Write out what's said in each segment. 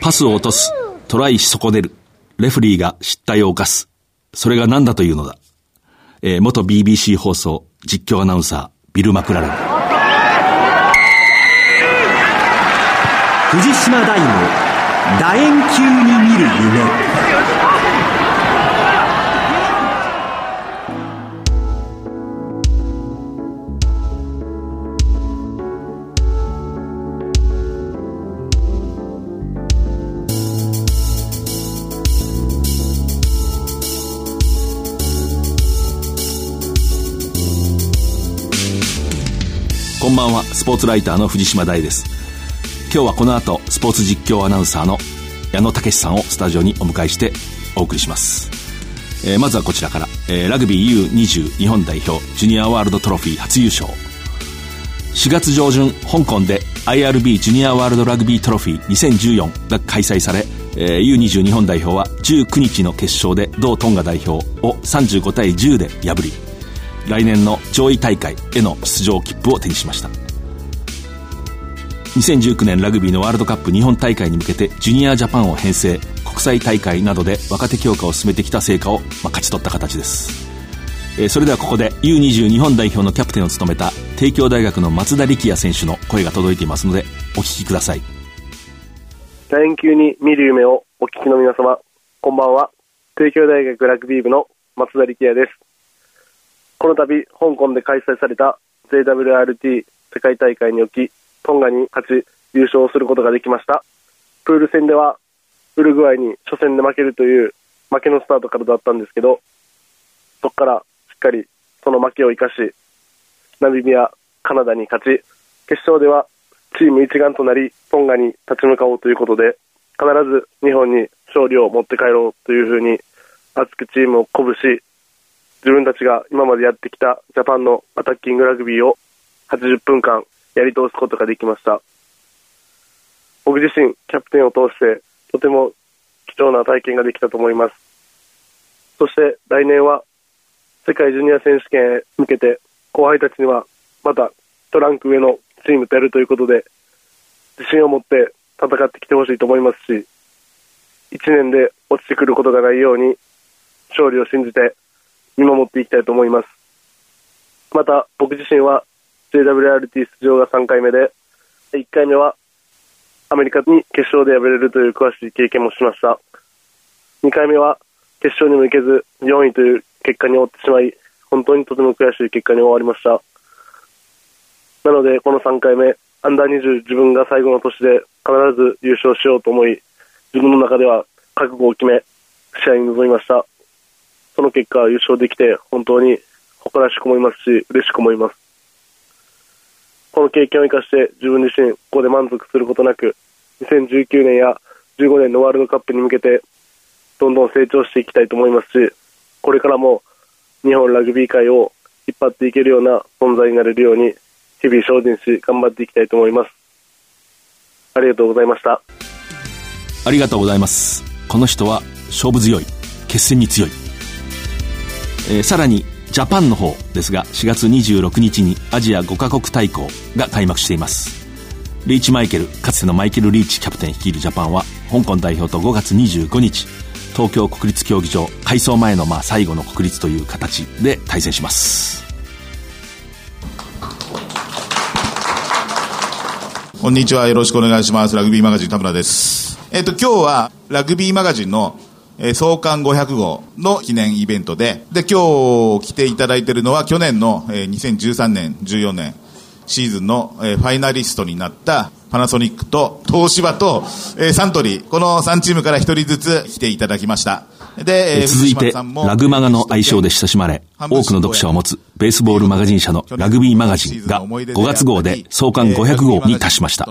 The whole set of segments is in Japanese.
パスを落とす。トライし損ねる。レフリーが失態を犯す。それが何だというのだ。えー、元 BBC 放送実況アナウンサー、ビル・マクラレン。藤島大の楕円球に見る夢。ばんは、スポーツライターの藤島大です。今日はこの後、スポーツ実況アナウンサーの矢野武さんをスタジオにお迎えしてお送りします。えー、まずはこちらから、えー、ラグビー U20 日本代表ジュニアワールドトロフィー初優勝。4月上旬、香港で IRB ジュニアワールドラグビートロフィー2014が開催され、えー、U20 日本代表は19日の決勝で同トンガ代表を35対10で破り、来年の上位大会への出場切符を手にしました。2019年ラグビーのワールドカップ日本大会に向けてジュニアジャパンを編成国際大会などで若手強化を進めてきた成果を、まあ、勝ち取った形です、えー、それではここで U20 日本代表のキャプテンを務めた帝京大学の松田力也選手の声が届いていますのでお聞きください。楕円球に見る夢をお聞きの皆様こんばんは。帝京大学ラグビー部の松田力也です。この度、香港で開催された JWRT 世界大会におき、トンガに勝ち、優勝することができました。プール戦では、ウルグアイに初戦で負けるという負けのスタートからだったんですけど、そこからしっかりその負けを生かし、ナミビア、カナダに勝ち、決勝ではチーム一丸となり、トンガに立ち向かおうということで、必ず日本に勝利を持って帰ろうというふうに、熱くチームを鼓舞し、自分たちが今までやってきたジャパンのアタッキングラグビーを80分間やり通すことができました。僕自身、キャプテンを通して、とても貴重な体験ができたと思います。そして来年は、世界ジュニア選手権へ向けて、後輩たちには、またトランク上のチームとやるということで、自信を持って戦ってきてほしいと思いますし、1年で落ちてくることがないように、勝利を信じて見守っていきたいと思います。また、僕自身は JWRT 出場が3回目で、1回目はアメリカに決勝で敗れるという詳しい経験もしました。2回目は決勝にも行けず4位という結果に終わってしまい、本当にとても悔しい結果に終わりました。なので、この3回目、アンダー20自分が最後の年で必ず優勝しようと思い、自分の中では覚悟を決め、試合に臨みました。その結果優勝できて本当に誇らしく思いますし、嬉しく思います。この経験を生かして自分自身ここで満足することなく、2019年や15年のワールドカップに向けてどんどん成長していきたいと思いますし、これからも日本ラグビー界を引っ張っていけるような存在になれるように日々精進し頑張っていきたいと思います。ありがとうございました。ありがとうございます。この人は勝負強い、決戦に強い。えー、さらにジャパンの方ですが4月26日にアジア5カ国対抗が開幕しています。リーチマイケルかつてのマイケル・リーチキャプテン率いるジャパンは香港代表と5月25日東京国立競技場改装前のまあ最後の国立という形で対戦します。こんにちは。よろしくお願いします。ラグビーマガジン田村です。えっ、と今日はラグビーマガジンのえー、創刊500号の記念イベントで、で、今日来ていただいているのは去年の、えー、2013年、14年シーズンの、えー、ファイナリストになったパナソニックと東芝と、えー、サントリー、この3チームから1人ずつ来ていただきました。で、続いて、ラグマガの愛称で親しまれ、多くの読者を持つベースボールマガジン社のラグビーマガジンが5月号で創刊500号に達しました。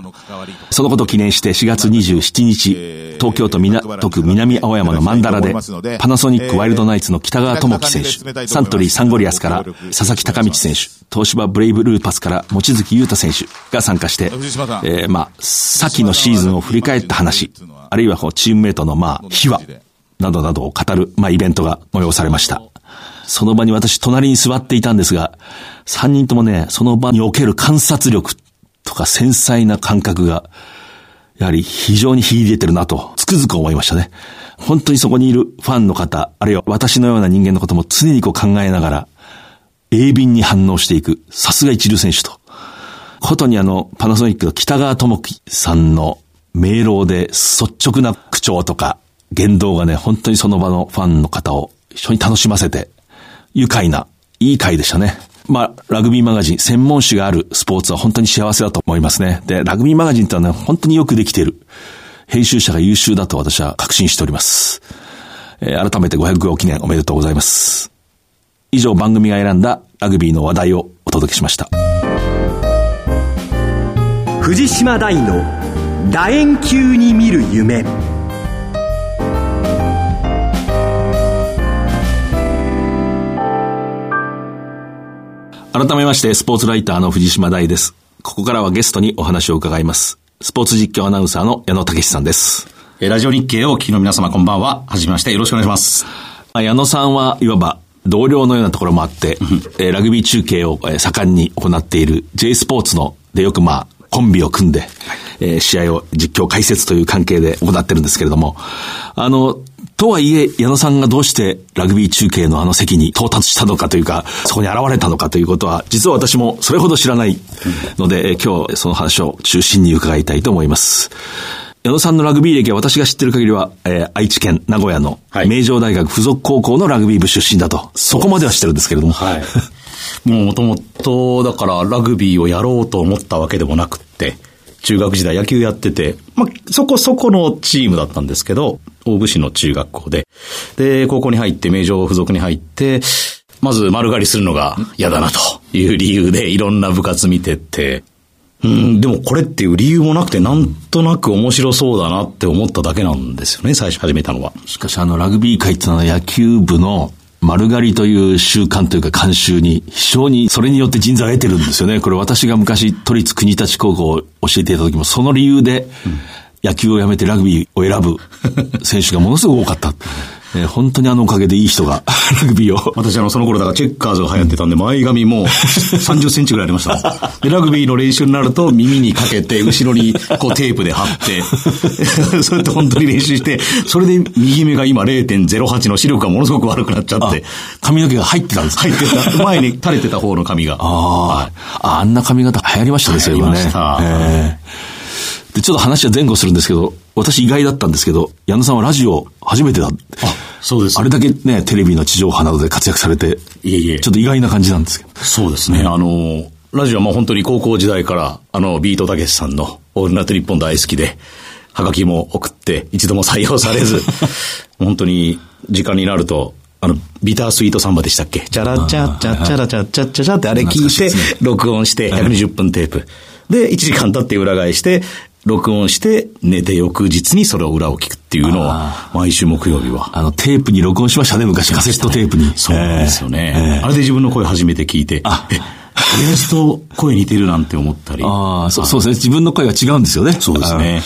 そのことを記念して4月27日、東京都港区南青山のマンダラで、パナソニックワイルドナイツの北川智樹選手、サントリーサンゴリアスから佐々木隆道選手、東芝ブレイブルーパスから望月優太選手が参加して、えー、まあ、先のシーズンを振り返った話、あるいはこうチームメイトのまあ、秘話、などなどを語る、まあ、イベントが催されました。その場に私隣に座っていたんですが、三人ともね、その場における観察力とか繊細な感覚が、やはり非常に秀でてるなと、つくづく思いましたね。本当にそこにいるファンの方、あるいは私のような人間のことも常にこう考えながら、鋭敏に反応していく、さすが一流選手と。ことにあの、パナソニックの北川智樹さんの明朗で率直な口調とか言動がね、本当にその場のファンの方を一緒に楽しませて、愉快な、いい回でしたね。まあ、ラグビーマガジン、専門誌があるスポーツは本当に幸せだと思いますね。で、ラグビーマガジンってのはね、本当によくできている。編集者が優秀だと私は確信しております。えー、改めて500号記念おめでとうございます。以上番組が選んだラグビーの話題をお届けしました。藤島大の楕円球に見る夢。改めまして、スポーツライターの藤島大です。ここからはゲストにお話を伺います。スポーツ実況アナウンサーの矢野武さんです。ラジオ日経をお聞きの皆様こんばんは。はじめまして。よろしくお願いします。矢野さんはいわば同僚のようなところもあって、えラグビー中継を盛んに行っている J スポーツのでよくまあ、コンビを組んで、え試合を実況解説という関係で行ってるんですけれども、あの、とはいえ、矢野さんがどうしてラグビー中継のあの席に到達したのかというか、そこに現れたのかということは、実は私もそれほど知らないので、今日その話を中心に伺いたいと思います。矢野さんのラグビー歴は私が知ってる限りは、えー、愛知県名古屋の名城大学附属高校のラグビー部出身だと、はい、そこまでは知ってるんですけれども。はい。もうもともと、だからラグビーをやろうと思ったわけでもなくって、中学時代野球やってて、まあ、そこそこのチームだったんですけど、大府市の中学校で、で、高校に入って、名城付属に入って、まず丸刈りするのが嫌だなという理由でいろんな部活見てて、うん、でもこれっていう理由もなくて、なんとなく面白そうだなって思っただけなんですよね、最初始めたのは。しかしあのラグビー界っていうのは野球部の丸刈りという習慣というか慣習に非常にそれによって人材を得てるんですよね。これ私が昔都立国立高校を教えていた時もその理由で野球をやめてラグビーを選ぶ選手がものすごく多かった。えー、本当にあのおかげでいい人が、ラグビーを。私あの、その頃だからチェッカーズが流行ってたんで、前髪も30センチぐらいありました。で、ラグビーの練習になると耳にかけて、後ろにこうテープで貼って、それって本当に練習して、それで右目が今0.08の視力がものすごく悪くなっちゃって。髪の毛が入ってたんですか？入ってた。前に垂れてた方の髪が。あ、はい、あ、あんな髪型流行りましたですよね。流行りました。えーで、ちょっと話は前後するんですけど、私意外だったんですけど、矢野さんはラジオ初めてだ。あ、そうです。あれだけね、テレビの地上波などで活躍されて、いえいえ。ちょっと意外な感じなんですけど。そうですね。あの、ラジオはもう本当に高校時代から、あの、ビートたけしさんのオールナイトニッポン大好きで、はがきも送って、一度も採用されず、本当に時間になると、あの、ビタースイートサンバでしたっけ？チャラチャチャチャラチャチャチャチャってあれ聞いて、録音して120分テープ。で、1時間経って裏返して、録音して寝て翌日にそれを裏を聞くっていうのを毎週木曜日は。あのテープに録音しましたね、昔カセットテープに。そうなんですよね。えー、あれで自分の声初めて聞いて、あえ、親父と声似てるなんて思ったり。ああ、そうそうですね。自分の声が違うんですよね。そうですね。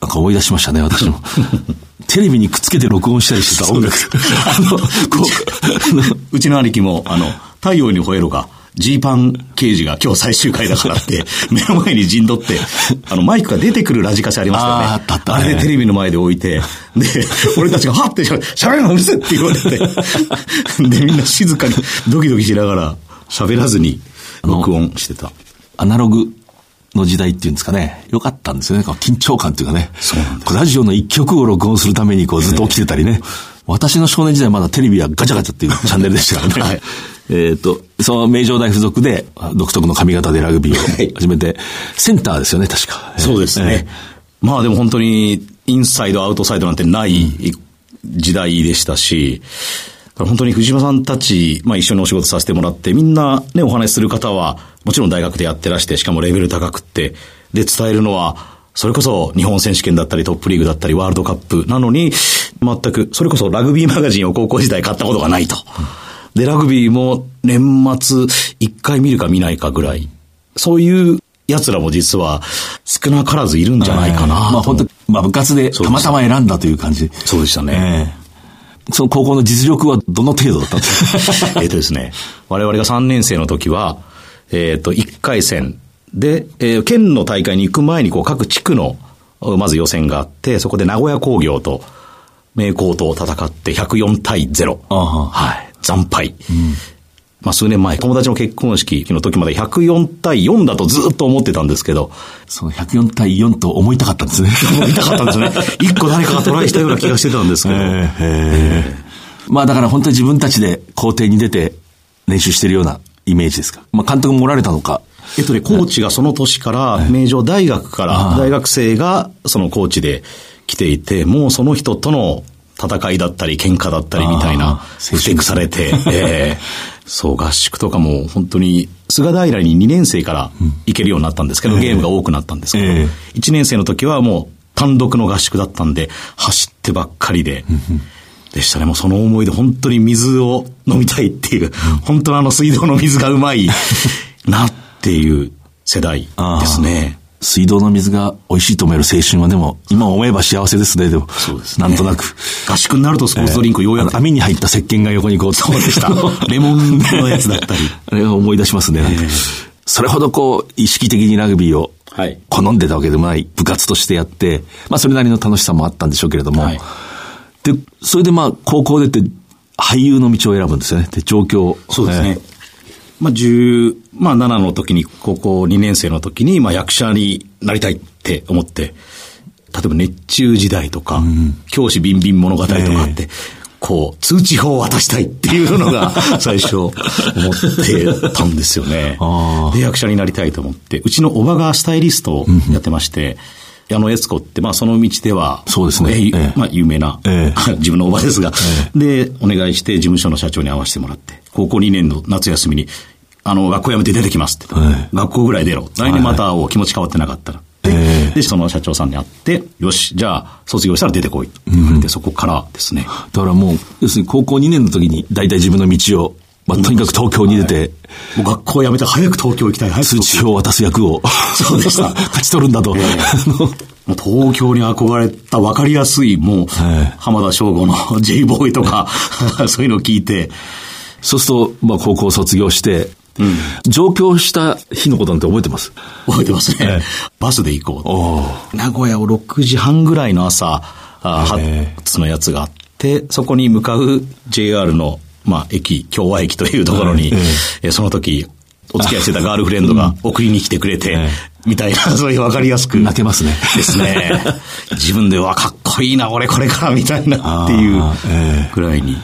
なんか思い出しましたね、私も。テレビにくっつけて録音したりしてた音楽。あの、こう、うちの兄貴も、あの、太陽に吠えろが、ジーパン刑事が今日最終回だからって、目の前に陣取って、あの、マイクが出てくるラジカセありましたよね。あったあった、あれでテレビの前で置いて、で、俺たちがはって喋るのうるせって言われて、で、みんな静かにドキドキしながら喋らずに録音してた。アナログの時代っていうんですかね、よかったんですよね。緊張感っていうかね。そうなんです。ラジオの一曲を録音するためにこうずっと起きてたりね。私の少年時代まだテレビはガチャガチャっていうチャンネルでしたからね。はいえっ、と、その名城大附属で独特の髪型でラグビーを始めて、センターですよね、確か。そうですね。えー、まあでも本当に、インサイド、アウトサイドなんてない時代でしたし、本当に藤島さんたち、まあ一緒にお仕事させてもらって、みんなね、お話しする方は、もちろん大学でやってらして、しかもレベル高くって、で、伝えるのは、それこそ日本選手権だったりトップリーグだったりワールドカップなのに、全く、それこそラグビーマガジンを高校時代買ったことがないと。で、ラグビーも年末一回見るか見ないかぐらい。そういう奴らも実は少なからずいるんじゃないかな。まあ本当まあ部活でたまたま選んだという感じ。そうでしたね。えー、その高校の実力はどの程度だったんですか？えっとですね、我々が3年生の時は、えっ、ー、と、1回戦で、えー、県の大会に行く前にこう各地区のまず予選があって、そこで名古屋工業と名工と戦って104対0。あははい。惨敗。まあ数年前、友達の結婚式の時まで104対4だとずっと思ってたんですけど、その104対4と思いたかったんですね。もう見たかったんですね。一個誰かがトライしたような気がしてたんですけど。まあだから本当に自分たちで校庭に出て練習してるようなイメージですか？まあ監督もおられたのか。えっとね、コーチがその年から、名城大学から大学生がそのコーチで来ていて、もうその人との戦いだったり、喧嘩だったりみたいな、あーふてくされて、ええ。そう、合宿とかも本当に、菅平に2年生から行けるようになったんですけど、ゲームが多くなったんですけど、え1年生の時はもう単独の合宿だったんで、走ってばっかりで、でしたね。もうその思いで本当に水を飲みたいっていう、本当のあの水道の水がうまいなっていう世代ですね。水道の水が美味しいと思える青春はでも、今思えば幸せですね、でも。そうですねなんとなく。合宿になるとスポーツドリンクようやく、あの網に入った石鹸が横にこう、そうでしたレモンのやつだったり。あれを思い出しますね。なんかそれほどこう、意識的にラグビーをはい好んでたわけでもない部活としてやって、まあそれなりの楽しさもあったんでしょうけれども、はいで、それでまあ高校出て俳優の道を選ぶんですよね。で、状況。そうですね。まあ、10、まあ、7の時に、高校2年生の時に、まあ、役者になりたいって思って、例えば熱中時代とか、教師ビンビン物語とかあって、こう、通知法を渡したいっていうのが 最初思ってたんですよね。あ。で、役者になりたいと思って、うちのおばがスタイリストをやってまして、矢野悦子って、まあ、その道では、そうですね。えーええ。まあ、有名な、え 自分のおばですが、で、お願いして事務所の社長に会わせてもらって、高校2年の夏休みに、あの、学校辞めて出てきますって。はい学校ぐらい出ろ。来年また会おう。気持ち変わってなかったら。でええで、その社長さんに会って、よし、じゃあ、卒業したら出てこい。って言われて、そこからですね。だからもう、要するに高校2年の時に大体自分の道を、まあとにかく東京に出て、もう学校辞めて早く東京行きたい。早く通知表を渡す役を、そうでした 勝ち取るんだと。あの もう東京に憧れた分かりやすい、もう、はい浜田省吾の J ボーイとか、そういうのを聞いて、そうすると、まあ高校卒業して、上京した日のことなんて覚えてます？覚えてますね。ええバスで行こう。お名古屋を6時半ぐらいの朝、あ発のやつがあって、そこに向かう JR の、まあ、駅、京和駅というところに、ええその時、お付き合いしてたガールフレンドが送りに来てくれて、えみたいな、そういう分かりやすく。泣けますねですね。自分ではかっこいいな、俺これから、みたいなっていうぐらいに。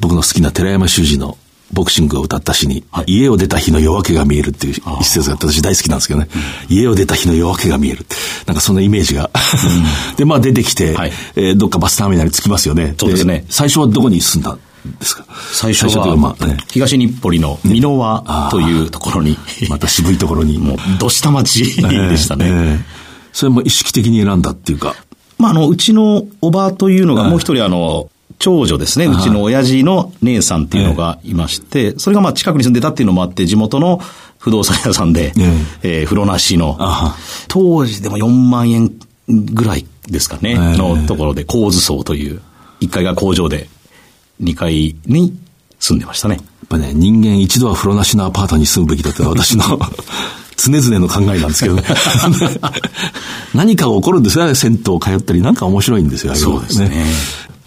僕の好きな寺山修司のボクシングを歌った詩に、はい。家を出た日の夜明けが見えるっていう一節が私大好きなんですけどね、家を出た日の夜明けが見える。なんかそんなイメージが。で、まあ出てきて、はい。えーどっかバスターミナルに着きますよね。そうですね。最初はどこに住んだんですか？最初は、まあ、ね、東日暮里の美濃輪というところに、また渋いところに。もう、どした町でしたね。ええそれも意識的に選んだっていうか。まあ、あの、うちのおばというのが、もう一人、あの、長女ですね。うちの親父の姉さんっていうのがいまして、それがまあ近くに住んでたっていうのもあって、地元の不動産屋さんで、ええー風呂なしの当時でも4万円ぐらいですかね、えのところで、構図層という、1階が工場で、2階に住んでましたね。やっぱね、人間一度は風呂なしのアパートに住むべきだって私の 常々の考えなんですけどね。何かが起こるんですよね、銭湯通ったり。なんか面白いんですよ、そうですね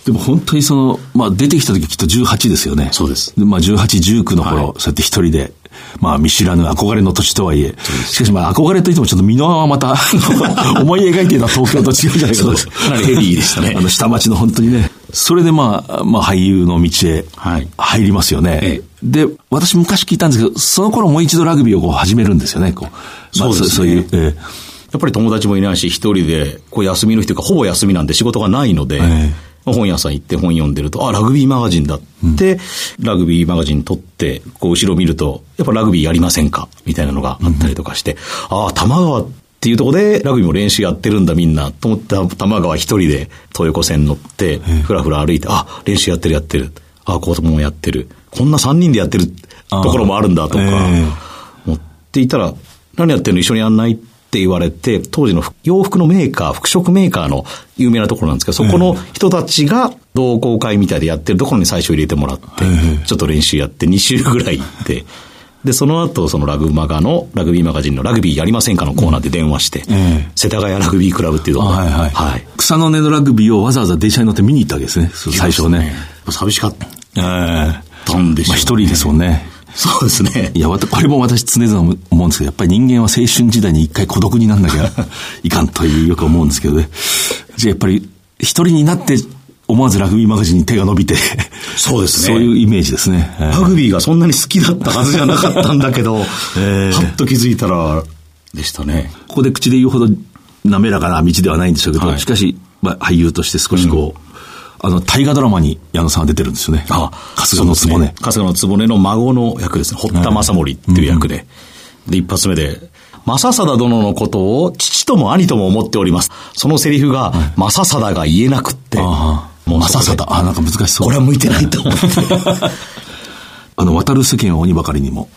でも本当にその、まあ出てきた時きっと18ですよね。そうです。まあ18、19の頃、はい。そうやって一人で、まあ見知らぬ憧れの土地とはいえ、しかしまあ憧れといってもちょっと箕輪はまた、思い描いていた東京と違うじゃないか。す。かなりヘビーでしたね。あの下町の本当にね。それでまあ、まあ俳優の道へはい。入りますよね。ええ。で、私昔聞いたんですけど、その頃もう一度ラグビーをこう始めるんですよね、こう。まあそうですね。そういう、えやっぱり友達もいないし、一人で、こう休みの日というか、ほぼ休みなんで仕事がないので、え本屋さん行って本読んでると、あ、ラグビーマガジンだって、ラグビーマガジン撮って、こう後ろ見ると、やっぱラグビーやりませんか？みたいなのがあったりとかして、ああ、玉川っていうところでラグビーも練習やってるんだみんな、と思った玉川一人で東横線乗って、ふらふら歩いて、あ、練習やってるやってる。あ、子供もやってる。こんな三人でやってるところもあるんだとか、え持っていたら、何やってんの？一緒にやんない？って言われて、当時の洋服のメーカー、服飾メーカーの有名なところなんですけど、そこの人たちが同好会みたいでやってるところに最初入れてもらって、ちょっと練習やって2週ぐらい行って、で、その後、そのラグマガの、ラグビーマガジンのラグビーやりませんかのコーナーで電話して、ええ世田谷ラグビークラブっていうところはいはい。はい。草の根のラグビーをわざわざ電車に乗って見に行ったわけですね。最初ね。。寂しかっええたんでしょう、まあ一人ですもんね。そうですね。いや、これも私常々思うんですけど、やっぱり人間は青春時代に一回孤独になんなきゃ いかんというよく思うんですけどね。じゃあやっぱり一人になって思わずラグビーマガジンに手が伸びて、そうですねそういうイメージですね。ええラグビーがそんなに好きだったはずじゃなかったんだけど、ええはっと気づいたら、でしたね。ここで口で言うほど滑らかな道ではないんでしょうけど、はいしかし、まあ、俳優として少しこう、あの、大河ドラマに矢野さんは出てるんですよね。あ春日の局ね。春日の局の孫の役ですね。堀田正盛っていう役で。で、一発目で、正貞殿のことを父とも兄とも思っております。そのセリフが、正貞が言えなくって、ああ、もう正貞。ああ、なんか難しそう。これは向いてないと思って。あの、渡る世間は鬼ばかりにも、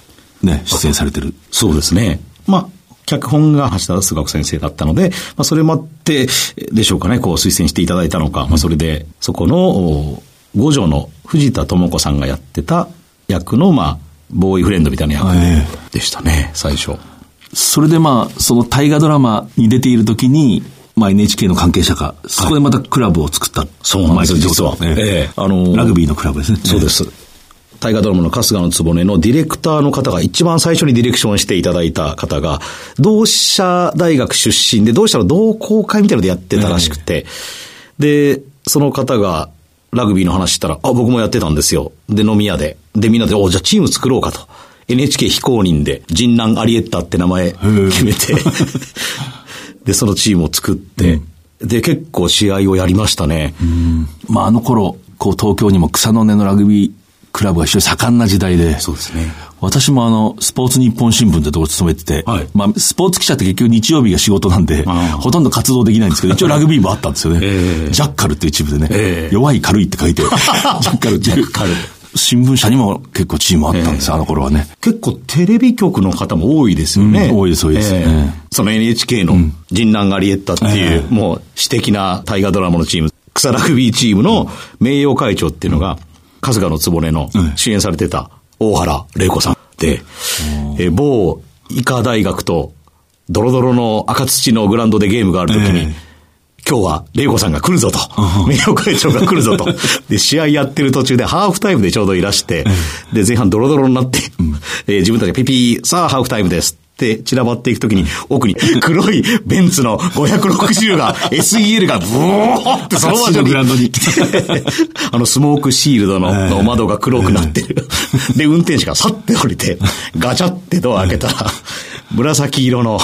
ね、出演されてる。そうですね。まあ、脚本が橋田壽学先生だったので、まあ、それもあって、でしょうかね、こう推薦していただいたのか、まあ、それで、そこの、お五条の藤田智子さんがやってた役の、まあ、ボーイフレンドみたいな役えでしたね、最初。それでまあ、その大河ドラマに出ている時に、まあ NHK の関係者が、そこでまたクラブを作った。そうなんですよ実はええええあのラグビーのクラブですね。そうで。す。大河ドラマの春日の局のディレクターの方が一番最初にディレクションしていただいた方が、同志社大学出身で、同志社の同好会みたいなのでやってたらしくて、で、その方がラグビーの話したら、あ、僕もやってたんですよ。で、飲み屋で。で、みんなで、お、じゃあチーム作ろうかと。NHK 非公認で、人南アリエッタって名前決めて、で、そのチームを作って、で、結構試合をやりましたね。まああの頃、こう東京にも草の根のラグビークラブが非常に盛んな時代で。そうですね。私もあの、スポーツ日本新聞ってところ勤めてて、はいまあ、スポーツ記者って結局日曜日が仕事なんで、ほとんど活動できないんですけど、一応ラグビーもあったんですよね。ええジャッカルっていう一部でね、ええ弱い軽いって書いて、ジャッカルっていう。ジャッカル新聞社にも結構チームあったんですよ、あの頃はね。結構テレビ局の方も多いですよね。うん多いです多いですええええその NHK の人南アリエッタっていう、ええもう私的な大河ドラマのチーム、草ラグビーチームの名誉会長っていうのが、春日の局の主演されてた大原玲子さんで、えー某医科大学とドロドロの赤土のグラウンドでゲームがあるときに、ええ今日は、玲子さんが来るぞと。名誉会長が来るぞと。で、試合やってる途中でハーフタイムでちょうどいらして、で、前半ドロドロになって、えー自分たちがピピー、さあハーフタイムです。って散らばっていくときに、奥に黒いベンツの560が、SEL がブーってその場所に。グラウンドに あの、スモークシールドのの窓が黒くなってる。で、運転手がさって降りて、ガチャってドア開けたら、紫色の、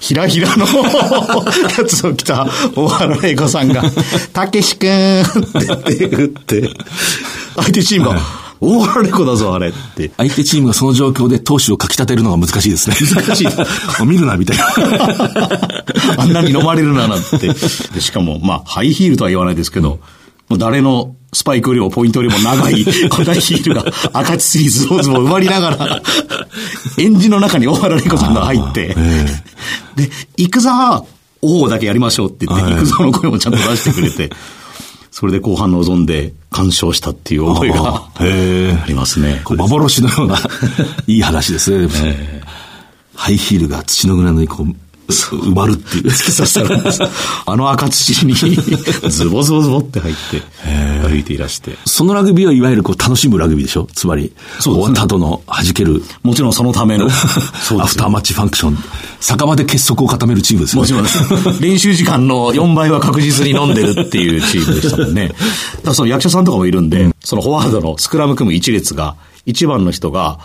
ひらひらのやつを着た大原玲子さんが、たけしくんって手振って、相手チームが、大原玲子だぞ、あれって。相手チームがその状況で投手をかき立てるのが難しいですね。難しい 見るな、みたいな。あんなに飲まれるな、なんて。でしかも、まあ、ハイヒールとは言わないですけど、もう誰のスパイクよりもポイントよりも長い、このヒールが赤チスリーズボーズも埋まりながら、エンジンの中に大原玲子さんが入って、で、行くぞ王だけやりましょうって言って、はい行くぞの声もちゃんと出してくれて、それで後半臨んで完勝したっていう思いがへありますね。幻のような、いい話ですね。ハイヒールが土のグラウンドにこう、埋まるっていう。突き刺さるんです。あの赤土に ズボズボズボって入って歩いていらして。そのラグビーはいわゆるこう楽しむラグビーでしょ？つまり、そうね終わった後の弾ける、もちろんそのための。アフターマッチファンクション。酒場で結束を固めるチームですよね。もちろん。練習時間の4倍は確実に飲んでるっていうチームでしたもんね。だからその役者さんとかもいるんで、そのフォワードのスクラム組む一列が、一番の人が、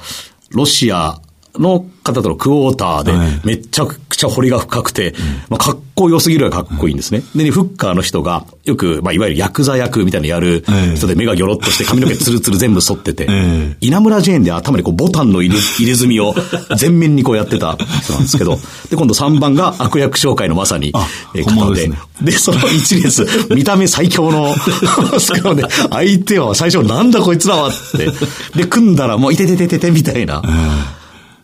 ロシアの方とのクォーターではい、めちゃくちゃ彫りが深くて、まあ、かっこよすぎるがかっこいいんですね。で、フッカーの人が、よく、まあ、いわゆるヤクザ役みたいなのやる人で目がギョロッとして髪の毛ツルツル全部剃ってて、え稲村ジェーンで頭にこうボタンの入れ 入れ墨を全面にこうやってた人なんですけど、で、今度3番が悪役紹介のまさに方で。でその一列、見た目最強ので、相手は最初なんだこいつらはって、で、組んだらもういてててててみたいな、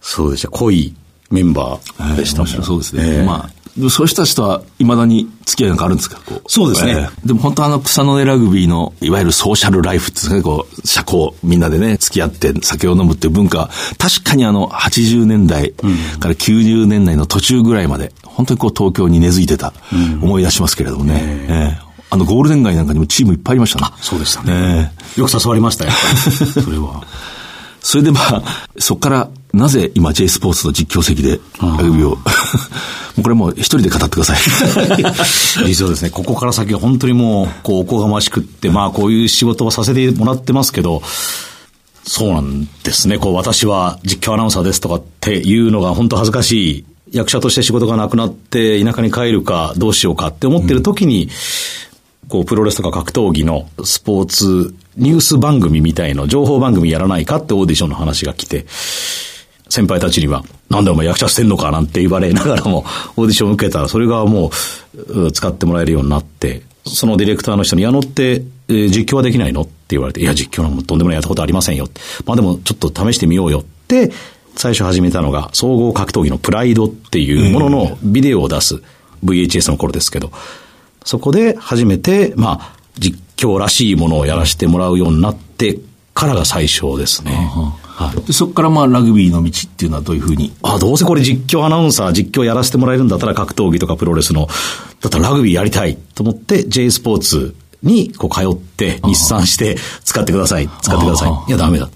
そうでした、濃いメンバーでしたもん面白そうですね。ええ。まあ、そういう人たちとは未だに付き合いなんかあるんですか？そうですね、えー、でも本当あの草の根ラグビーの、いわゆるソーシャルライフっていうかこう、社交みんなでね、付き合って酒を飲むっていう文化確かにあの、80年代から90年代の途中ぐらいまで、本当にこう東京に根付いてた、思い出しますけれどもね。えー、えーあの、ゴールデン街なんかにもチームいっぱいありましたね。あ、そうでしたね。えー、よく誘われましたよ、それは。それでまあ、そこからなぜ今 J スポーツの実況席でラグビーを、もうこれもう一人で語ってください。実はですね、ここから先は本当にもう、こう、おこがましくって、まあこういう仕事をさせてもらってますけど、そうなんですね。こう、私は実況アナウンサーですとかっていうのが本当恥ずかしい。役者として仕事がなくなって田舎に帰るかどうしようかって思ってる時に、うんこう、プロレスとか格闘技のスポーツニュース番組みたいの、情報番組やらないかってオーディションの話が来て、先輩たちには、なんでお前役者してんのかなんて言われながらも、オーディション受けたら、それがもう、使ってもらえるようになって、そのディレクターの人に、矢野って、えー、実況はできないのって言われて、いや、実況なんもとんでもないやったことありませんよ。まあでも、ちょっと試してみようよって、最初始めたのが、総合格闘技のプライドっていうもののビデオを出す、VHS の頃ですけど、そこで初めて、まあ、実況らしいものをやらせてもらうようになってからが最初ですね。はい、でそこからまあラグビーの道っていうのはどういうふうに？あ、どうせこれ実況アナウンサー、実況やらせてもらえるんだったら格闘技とかプロレスの、だったらラグビーやりたいと思って J スポーツにこう通って日産して使ってください、使ってください。いやダメだ。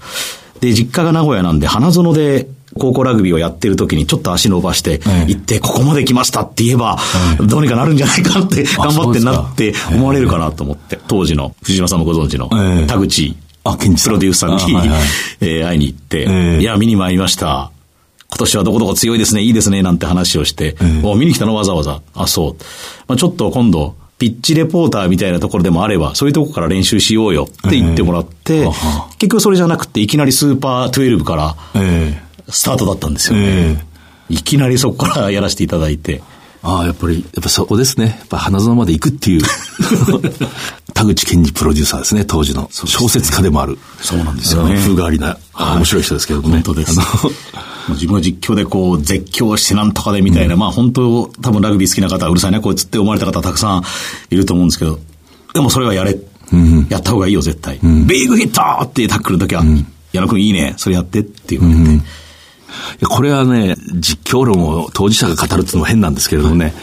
で、実家が名古屋なんで花園で高校ラグビーをやってる時にちょっと足伸ばして行って、ここまで来ましたって言えば、どうにかなるんじゃないかって、頑張ってなって思われるかなと思って、当時の藤島さんもご存知の田口プロデューサーに、え会いに行って、いや、見に参りました。今年はどこどこ強いですね、いいですね、なんて話をして、お見に来たのわざわざ。あ、そう。まあ、ちょっと今度、ピッチレポーターみたいなところでもあれば、そういうとこから練習しようよって言ってもらって、結局それじゃなくて、いきなりスーパー12から、スタートだったんですよね。えー、いきなりそこからやらせていただいて。ああ、やっぱり、やっぱそこですね。やっぱ花園まで行くっていう。田口健二プロデューサーですね、当時の。小説家でもある。そうなんですよね。風変わりな、面白い人ですけどね。本当です。自分は実況でこう、絶叫してなんとかでみたいな、うん、まあ本当、多分ラグビー好きな方はうるさいな、こいつって思われた方たくさんいると思うんですけど、でもそれはやれ。うん、やった方がいいよ、絶対。うん、ビッグヒットってタックルの時は、矢野くんいいね、それやってって言われて。これはね、実況論を当事者が語るっていうのも変なんですけれどもね、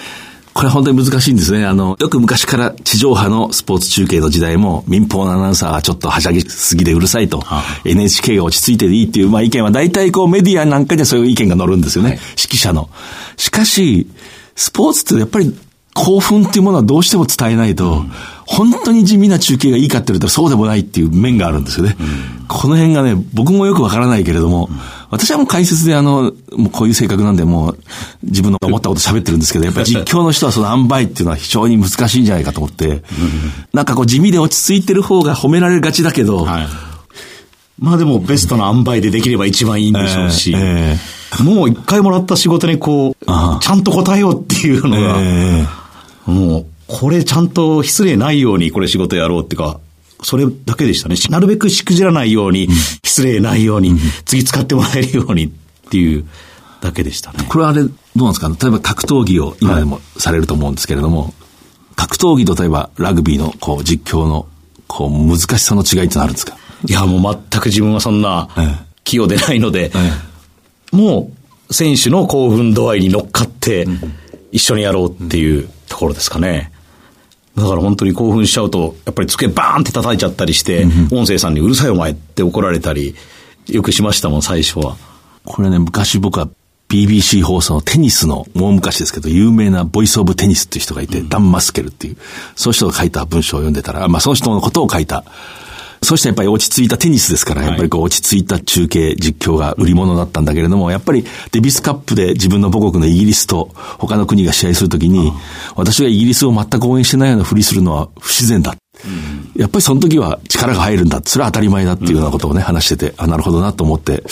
これは本当に難しいんですね。あの、よく昔から地上波のスポーツ中継の時代も民放のアナウンサーはちょっとはしゃぎすぎでうるさいと、は NHK が落ち着いてでいいっていう、まあ意見は大体こうメディアなんかでそういう意見が載るんですよね。はい、識者の。しかし、スポーツってやっぱり興奮っていうものはどうしても伝えないと、うん、本当に地味な中継がいいかって言ったらそうでもないっていう面があるんですよね。うん、この辺がね、僕もよくわからないけれども、うん、私はもう解説であの、もうこういう性格なんで、もう自分の思ったこと喋ってるんですけど、やっぱり実況の人はその塩梅っていうのは非常に難しいんじゃないかと思って、なんかこう地味で落ち着いてる方が褒められがちだけど、はい、まあでもベストな塩梅でできれば一番いいんでしょうし、えーえー、もう一回もらった仕事にこう、ちゃんと答えようっていうのが、えーもう、これちゃんと失礼ないようにこれ仕事やろうっていうか、それだけでしたね。なるべくしくじらないように、失礼ないように、次使ってもらえるようにっていうだけでしたね。これはあれ、どうなんですか？例えば格闘技を今でもされると思うんですけれども、はい、格闘技と例えばラグビーのこう実況のこう難しさの違いってあるんですか？いや、もう全く自分はそんな器用でないので、もう選手の興奮度合いに乗っかって一緒にやろうっていうところですかね。だから本当に興奮しちゃうと、やっぱり机バーンって叩いちゃったりして、音声さんにうるさいお前って怒られたり、よくしましたもん、最初は。これね、昔僕は BBC 放送のテニスの、もう昔ですけど、有名なボイスオブテニスっていう人がいて、うん、ダン・マスケルっていう、その人が書いた文章を読んでたら、まあその人のことを書いたそしてやっぱり落ち着いたテニスですから、やっぱりこう落ち着いた中継、実況が売り物だったんだけれども、やっぱりデビスカップで自分の母国のイギリスと他の国が試合するときに、私がイギリスを全く応援してないようなふりするのは不自然だ。やっぱりその時は力が入るんだ。それは当たり前だっていうようなことをね、話してて、あ、なるほどなと思って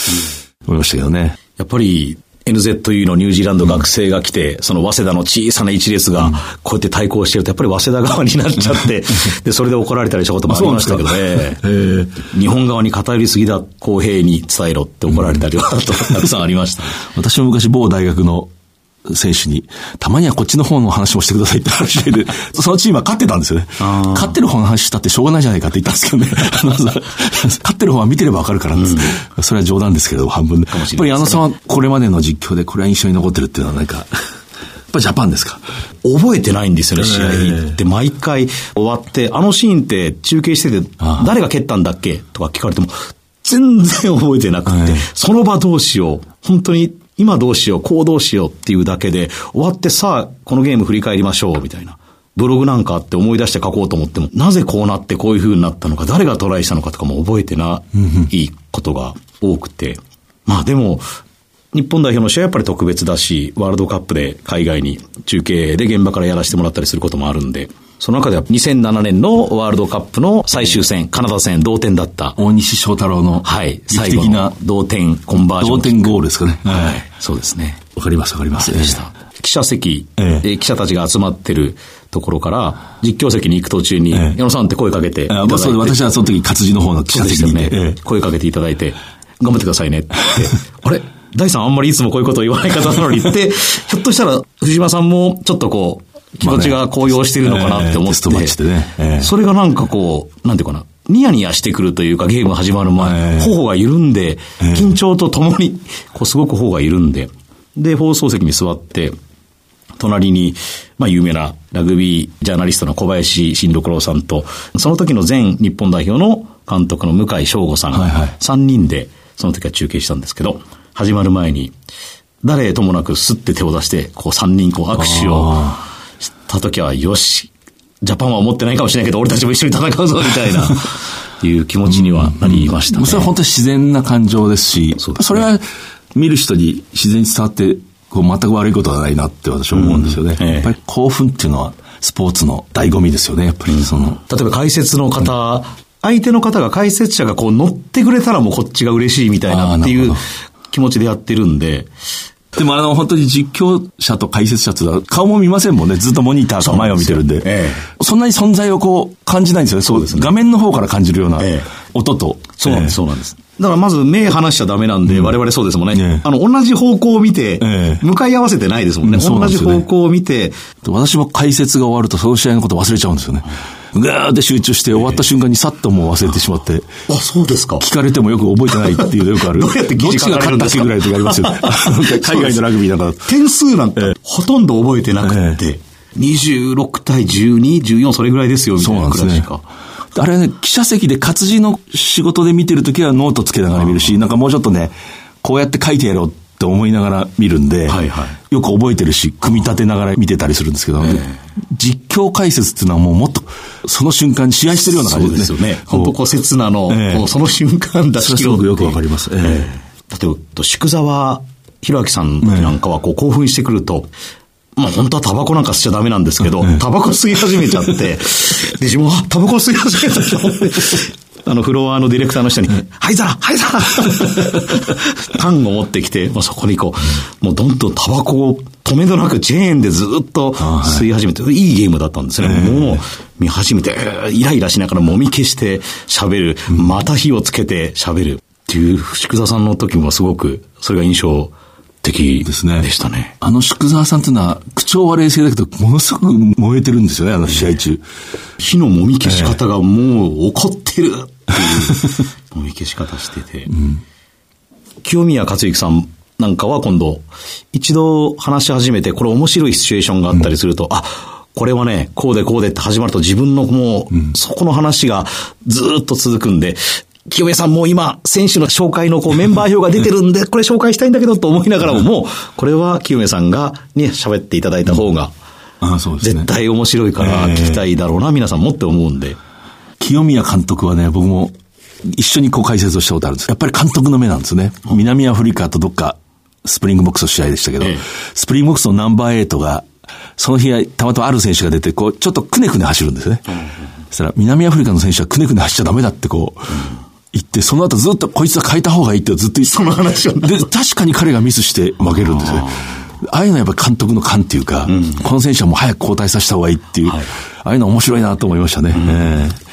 思いましたけどね。やっぱり NZU のニュージーランド学生が来て、その早稲田の小さな一列が、こうやって対抗してると、やっぱり早稲田側になっちゃって、で、それで怒られたりしたこともありましたけどね。日本側に偏りすぎだ、公平に伝えろって怒られたりは、たくさんありました。私も昔某大学の選手に、たまにはこっちの方の話もしてくださいって話で、そのチームは勝ってたんですよね。勝ってる方の話したってしょうがないじゃないかって言ったんですけどね。勝ってる方は見てればわかるから、うん、それは冗談ですけど、半分。で。やっぱり矢野さんはこれまでの実況でこれは印象に残ってるっていうのは何か、やっぱジャパンですか？覚えてないんですよね、試合って。毎回終わって、あのシーンって中継してて、誰が蹴ったんだっけ？とか聞かれても、全然覚えてなくて、その場どうしよう。本当に今どうしよう、こうどうしようっていうだけで、終わってさあ、このゲーム振り返りましょう、みたいな。ブログなんかあって思い出して書こうと思っても、なぜこうなってこういう風になったのか、誰がトライしたのかとかも覚えてないことが多くて。まあでも、日本代表の試合はやっぱり特別だし、ワールドカップで海外に中継で現場からやらせてもらったりすることもあるんで、その中では2007年のワールドカップの最終戦、カナダ戦同点だった。大西翔太郎の。はい。最後の同点コンバージョン。同点ゴールですかね。はい。そうですね。わかります、わかります。でした。記者席、ええ、記者たちが集まってるところから、実況席に行く途中に、矢野さんって声かけてあまあ、そう私はその時活字の方の記者席にね、声かけていただいて、頑張ってくださいねって。あれ？大さんあんまりいつもこういうことを言わない方なのにって、ひょっとしたら藤島さんもちょっとこう、気持ちが高揚してるのかなって思って、ねそれがなんかこう、なんていうかな、ニヤニヤしてくるというか、ゲーム始まる前、頬が緩んで、緊張とともに、こう、すごく頬が緩んで、で、放送席に座って、隣に、まあ、有名なラグビージャーナリストの小林慎六郎さんと、その時の前日本代表の監督の向井翔吾さん、はいはい、3人で、その時は中継したんですけど、始まる前に、誰ともなくスッて手を出して、こう3人こう握手を、た時は、よし、ジャパンは思ってないかもしれないけど、俺たちも一緒に戦うぞ、みたいな、いう気持ちにはなりましたね。それは本当に自然な感情ですし、そ、ね、それは見る人に自然に伝わって、こう全く悪いことはないなって私は思うんですよね。うん。ええ、やっぱり興奮っていうのは、スポーツの醍醐味ですよね、やっぱりその。例えば解説の方、相手の方が解説者がこう乗ってくれたらもうこっちが嬉しいみたいなっていう気持ちでやってるんで、でもあの、本当に実況者と解説者って顔も見ませんもんね。ずっとモニターと前を見てるんで。そええ、そんなに存在をこう感じないんですよね。そうですね。画面の方から感じるような音と。え、そうなんです、そうなんです。だからまず目離しちゃダメなんで、うん、我々そうですもんね。あの、同じ方向を見て、向かい合わせてないですもんね。うん、同じ方向を見て。私も解説が終わると、その試合のこと忘れちゃうんですよね。ぐーって集中して終わった瞬間にさっともう忘れてしまって。あ、そうですか。聞かれてもよく覚えてないっていうのよくある。どうやって記事が勝ったっけぐらいの時ありますよ。海外のラグビーなんか。点数なんてほとんど覚えてなくて、26対12、14それぐらいですよ、みたいなくらいしか。あれね、記者席で活字の仕事で見てるときはノートつけながら見るし、なんかもうちょっとね、こうやって書いてやろうって思いながら見るんで、はいはい、よく覚えてるし、組み立てながら見てたりするんですけど、えー、実況解説っていうのはもうもっと、その瞬間に試合してるような感じですね。そうですよね。本当こう、刹那の、えー、その瞬間出し切ろうすごくよくわかります。えー、例えば、宿沢弘明さんなんかはこう興奮してくると、まあ本当はタバコなんか吸っちゃダメなんですけど、タバコ吸い始めちゃって、で、自分はタバコ吸い始めたて、あの、フロアのディレクターの人に、はいざらはいざら缶を持ってきて、まあ、そこにこう、もうどんどんタバコを止めどなくチェーンでずっと吸い始めて、いいゲームだったんですね。もう、見始めて、イライラしながらもみ消して喋る、また火をつけて喋る。っていう、宿座さんの時もすごく、それが印象的ですね。でしたね。あの宿沢さんっていうのは、口調は冷静だけど、ものすごく燃えてるんですよね、あの試合中。火のもみ消し方がもう怒ってるっていうもみ消し方してて。うん、清宮克之さんなんかは今度、一度話し始めて、これ面白いシチュエーションがあったりすると、うん、あ、これはね、こうでこうでって始まると自分のもう、うん、そこの話がずっと続くんで、清宮さんもう今、選手の紹介のこうメンバー表が出てるんで、これ紹介したいんだけどと思いながらも、もう、これは清宮さんがね、喋っていただいた方が、あそうです絶対面白いから聞きたいだろうな、皆さんもって思うんで。清宮監督はね、僕も一緒にこう解説をしたことあるんです。やっぱり監督の目なんですね。南アフリカとどっか、スプリングボクスの試合でしたけど、ええ、スプリングボクスのナンバー8が、その日はたまたまある選手が出て、こう、ちょっとくねくね走るんですね。うん、そしたら、南アフリカの選手はくねくね走っちゃダメだってこう、うん言って、その後ずっとこいつは変えた方がいいってずっと言って、その話を。で、確かに彼がミスして負けるんですね。ああいうのはやっぱ監督の勘っていうか、うん、この選手はもう早く交代させた方がいいっていう、はい、ああいうの面白いなと思いましたね。うんえー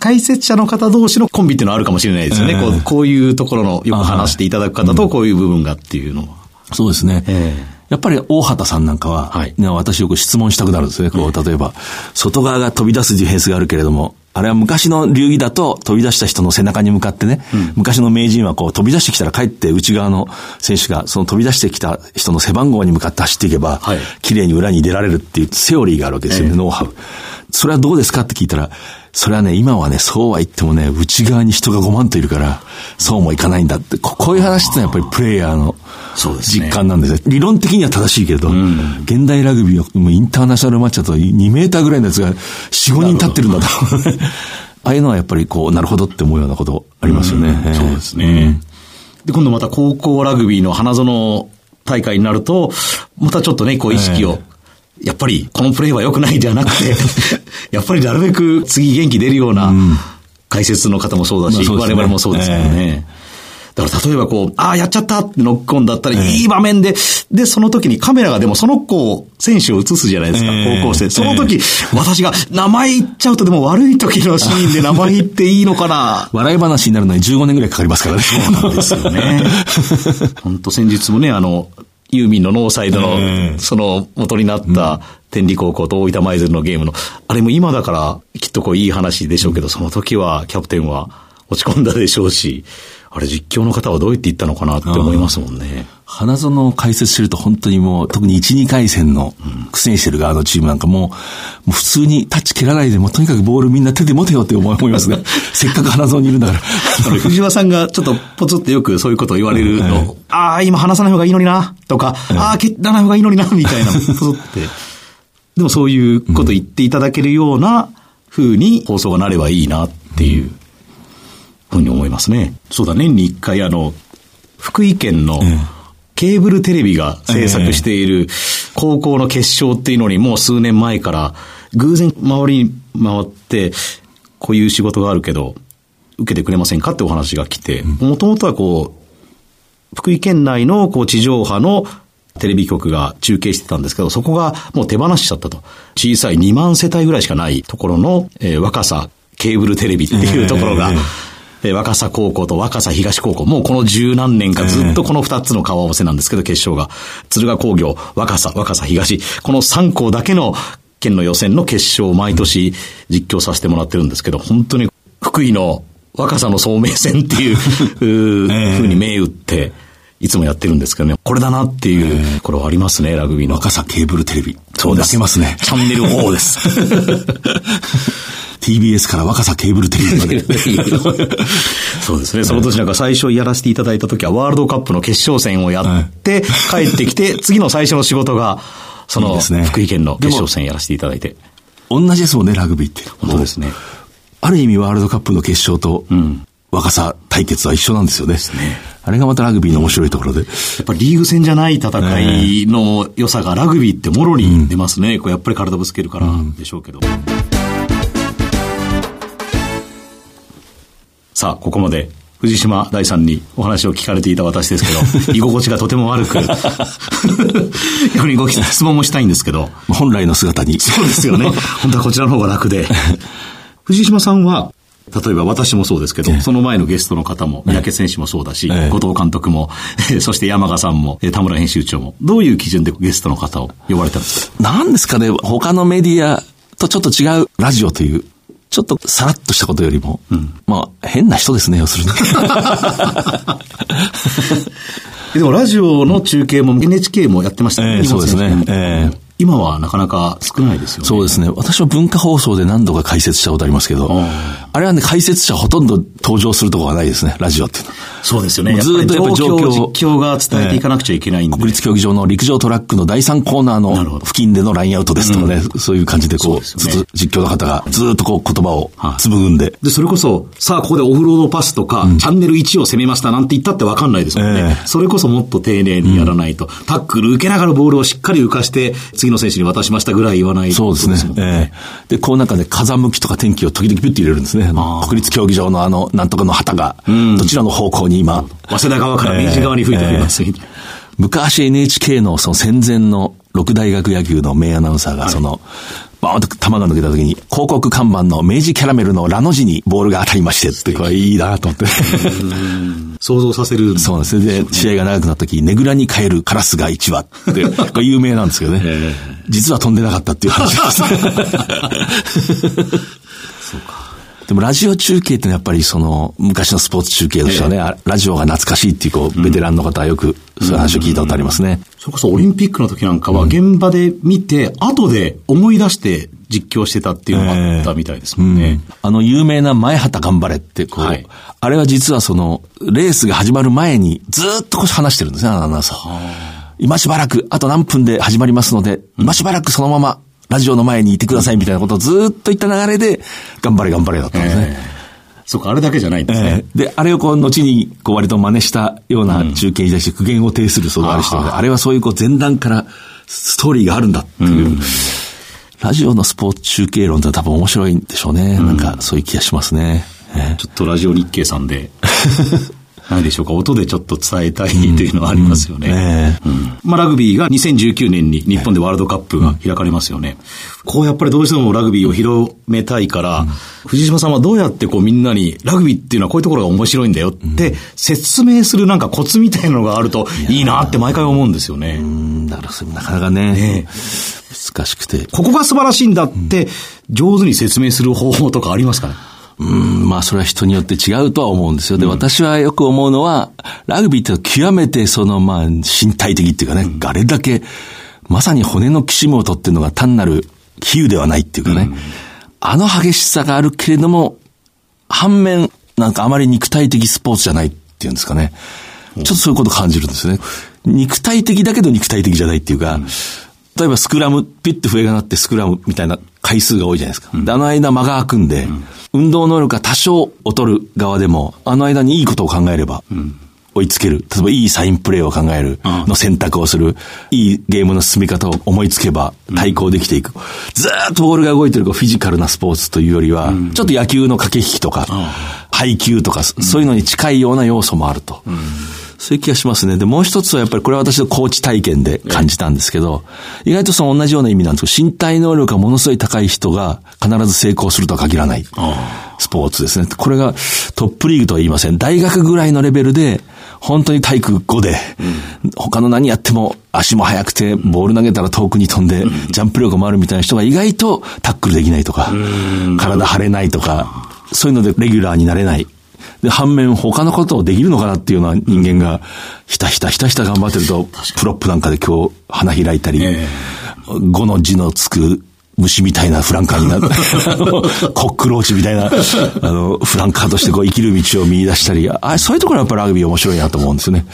解説者の方同士のコンビっていうのはあるかもしれないですよね。えー、こうこういうところのよく話していただく方とこういう部分がっていうのは。そうですね。えーやっぱり大畑さんなんかは、はいね私よく質問したくなるんですね。こう、例えば、外側が飛び出すディフェンスがあるけれども、あれは昔の流儀だと飛び出した人の背中に向かってね、昔の名人はこう飛び出してきたら帰って内側の選手がその飛び出してきた人の背番号に向かって走っていけば、はい。綺麗に裏に出られるっていうセオリーがあるわけですよね、ノウハウ。それはどうですかって聞いたら、それはね、今はね、そうは言ってもね、内側に人が5万といるから、そうもいかないんだって、ここういう話ってのはやっぱりプレイヤーの実感なんですね。理論的には正しいけれど、現代ラグビーはもうインターナショナルマッチだと2メーターぐらいのやつが4、5人立ってるんだと。ああいうのはやっぱりこう、なるほどって思うようなことありますよね。ええそうですね。で、今度また高校ラグビーの花園大会になると、またちょっとね、こう意識を、やっぱりこのプレーは良くないんじゃなくて、やっぱりなるべく次元気出るような解説の方もそうだし、我々もそうですけどね。だから例えばこう、ああ、やっちゃったってノックオンだったら、いい場面で、で、その時にカメラがでもその子、選手を映すじゃないですか、ええ高校生。その時、私が名前言っちゃうとでも悪い時のシーンで名前言っていいのかな？笑い話になるのに15年ぐらいかかりますからね。そうなんですよね。本当先日もね、あの、ユーミンのノーサイドの、ええその元になった天理高校と大分舞鶴のゲームの、あれも今だからきっとこういい話でしょうけど、その時はキャプテンは落ち込んだでしょうし、あれ実況の方はどう言って言ったのかなって思いますもんね。花園を解説してると本当にもう、特に1、2回戦の苦戦してる側のチームなんかもう、もう普通にタッチ蹴らないで、もうとにかくボールみんな手で持てよって思いますね。せっかく花園にいるんだから。藤原さんがちょっとポツってよくそういうことを言われるの、ああ、今話さない方がいいのにな、とか、ああ、蹴らない方がいいのにな、みたいな、ポツって。でもそういうこと言っていただけるような風に放送がなればいいなっていうふうに思いますね。そうだ、年に一回あの、福井県のケーブルテレビが制作している高校の決勝っていうのにもう数年前から偶然周りに回って、こういう仕事があるけど、受けてくれませんかってお話が来て、もともとはこう、福井県内のこう地上波のテレビ局が中継してたんですけど、そこがもう手放しちゃったと。小さい2万世帯ぐらいしかないところの、えー若さケーブルテレビっていうところが、えええー若狭高校と若狭東高校、もうこの十何年かずっとこの二つの顔合わせなんですけど、決勝が。敦賀工業、若狭、若狭東、この三校だけの県の予選の決勝を毎年実況させてもらってるんですけど、本当に福井の若さの聡明戦っていう、ふ うに銘打って、いつもやってるんですけどね、これだなっていう、これはありますね、ラグビーの。若さケーブルテレビ。そうです。泣けますね。チャンネル O です。TBS から若さケーブルテレビまで。そうですね。その年なんか最初やらせていただいた時はワールドカップの決勝戦をやって、帰ってきて、次の最初の仕事が、そのいいですね福井県の決勝戦やらせていただいて。同じですもんね、ラグビーって。本当ですね。ある意味ワールドカップの決勝と、若さ対決は一緒なんですよね。あれがまたラグビーの面白いところで。やっぱりリーグ戦じゃない戦いの良さがラグビーってもろに出ますね。こうやっぱり体ぶつけるからでしょうけど。さあ、ここまで藤島大さんにお話を聞かれていた私ですけど、居心地がとても悪く、逆にご質問もしたいんですけど、本来の姿に。そうですよね。本当はこちらの方が楽で。藤島さんは、例えば私もそうですけど、その前のゲストの方も、三宅選手もそうだし、ええ後藤監督も、そして山賀さんも、え田村編集長も、どういう基準でゲストの方を呼ばれたんですか？なんですかね、他のメディアとちょっと違うラジオという、ちょっとさらっとしたことよりも、まあ、変な人ですね、要するに。でもラジオの中継も NHK もやってましたええそうですねええ今はなかなか少ないですよね。そうですね。私は文化放送で何度か解説したことありますけど、あれはね、解説者ほとんど登場するところがないですね、ラジオっていうのは。そうですよね。ずっとやっぱり状況、状況実況が伝えていかなくちゃいけないんで。国立競技場の陸上トラックの第3コーナーの付近でのラインアウトですとかね、そういう感じでこう、そうねずっと実況の方がずーっとこう言葉をはい紡ぐんで、で、それこそ、さあ、ここでオフロードパスとか、チャンネル1を攻めましたなんて言ったって分かんないですもんね。ええそれこそもっと丁寧にやらないと、タックル受けながらボールをしっかり浮かして、次の選手に渡しましたぐらい言わないとそうですね。ええで、こうなんかね、風向きとか天気を時々ピュッと入れるんですね。あの国立競技場のあの、なんとかの旗が、どちらの方向に今、早稲田側から明治側に吹いております、みたいな昔 NHK のその戦前の六大学野球の名アナウンサーが、その、バーンと球が抜けた時に、広告看板の明治キャラメルのラの字にボールが当たりましてって、これいいなと思って。想像させる。そうですね。で、試合が長くなった時、ねぐらに帰るカラスが1羽って、これ有名なんですけどね。実は飛んでなかったっていう話ですね。そうか。でもラジオ中継ってやっぱりその昔のスポーツ中継としてはね、えラジオが懐かしいっていうこうベテランの方はよくそういう話を聞いたことありますね。それこそオリンピックの時なんかは現場で見て、後で思い出して実況してたっていうのがあったみたいですもんね。えーうん、あの有名な前畑頑張れってこう、はい、あれは実はそのレースが始まる前にずっと話してるんですね、アナウンサー。今しばらく、あと何分で始まりますので、今しばらくそのままラジオの前にいてくださいみたいなことをずっと言った流れで、頑張れ頑張れだったんですね。えーそうか、あれだけじゃないんですね。えー、で、あれをこう、後に、こう、割と真似したような中継に対して苦言を呈するそうがある人で、うん、あれはそういうこう、前段からストーリーがあるんだっていう。うん、ラジオのスポーツ中継論って多分面白いんでしょうね。うん、なんか、そういう気がしますね。えー、ちょっとラジオ日経さんで。何でしょうか、音でちょっと伝えたいというのはありますよね。まあ、ラグビーが2019年に日本でワールドカップが開かれますよね。こうやっぱりどうしてもラグビーを広めたいから、藤島さんはどうやってこうみんなにラグビーっていうのはこういうところが面白いんだよって説明するなんかコツみたいなのがあるといいなって毎回思うんですよね。だからそれなかなかね。ね難しくて。ここが素晴らしいんだって上手に説明する方法とかありますかね？うん、まあそれは人によって違うとは思うんですよ。で、私はよく思うのは、ラグビーって極めてそのまあ身体的っていうかね、あれだけ、まさに骨のきしむを取ってるのが単なる比喩ではないっていうかね、あの激しさがあるけれども、反面、なんかあまり肉体的スポーツじゃないっていうんですかね。ちょっとそういうことを感じるんですね。肉体的だけど肉体的じゃないっていうか、例えばスクラム、ピッて笛が鳴ってスクラムみたいな回数が多いじゃないですか。で、あの間間が空くんで、運動能力が多少劣る側でも、あの間にいいことを考えれば、追いつける。例えばいいサインプレーを考えるの選択をする。いいゲームの進み方を思いつけば対抗できていく。ずっとボールが動いてるフィジカルなスポーツというよりは、ちょっと野球の駆け引きとか、配球とか、そういうのに近いような要素もあると。そういう気がしますね。で、もう一つはやっぱりこれは私のコーチ体験で感じたんですけど、意外とその同じような意味なんですけど、身体能力がものすごい高い人が必ず成功するとは限らないスポーツですね。これがトップリーグとは言いません。大学ぐらいのレベルで、本当に体育5で、他の何やっても足も速くて、ボール投げたら遠くに飛んで、ジャンプ力もあるみたいな人が意外とタックルできないとか、体張れないとか、そういうのでレギュラーになれないで、反面他のことをできるのかなっていうような人間が、ひたひたひたひた頑張ってると、プロップなんかで今日花開いたり、えー、5の字のつく虫みたいなフランカーになる。コックローチみたいな、あの、フランカーとしてこう生きる道を見出したり、あそういうところはやっぱりラグビー面白いなと思うんですよね。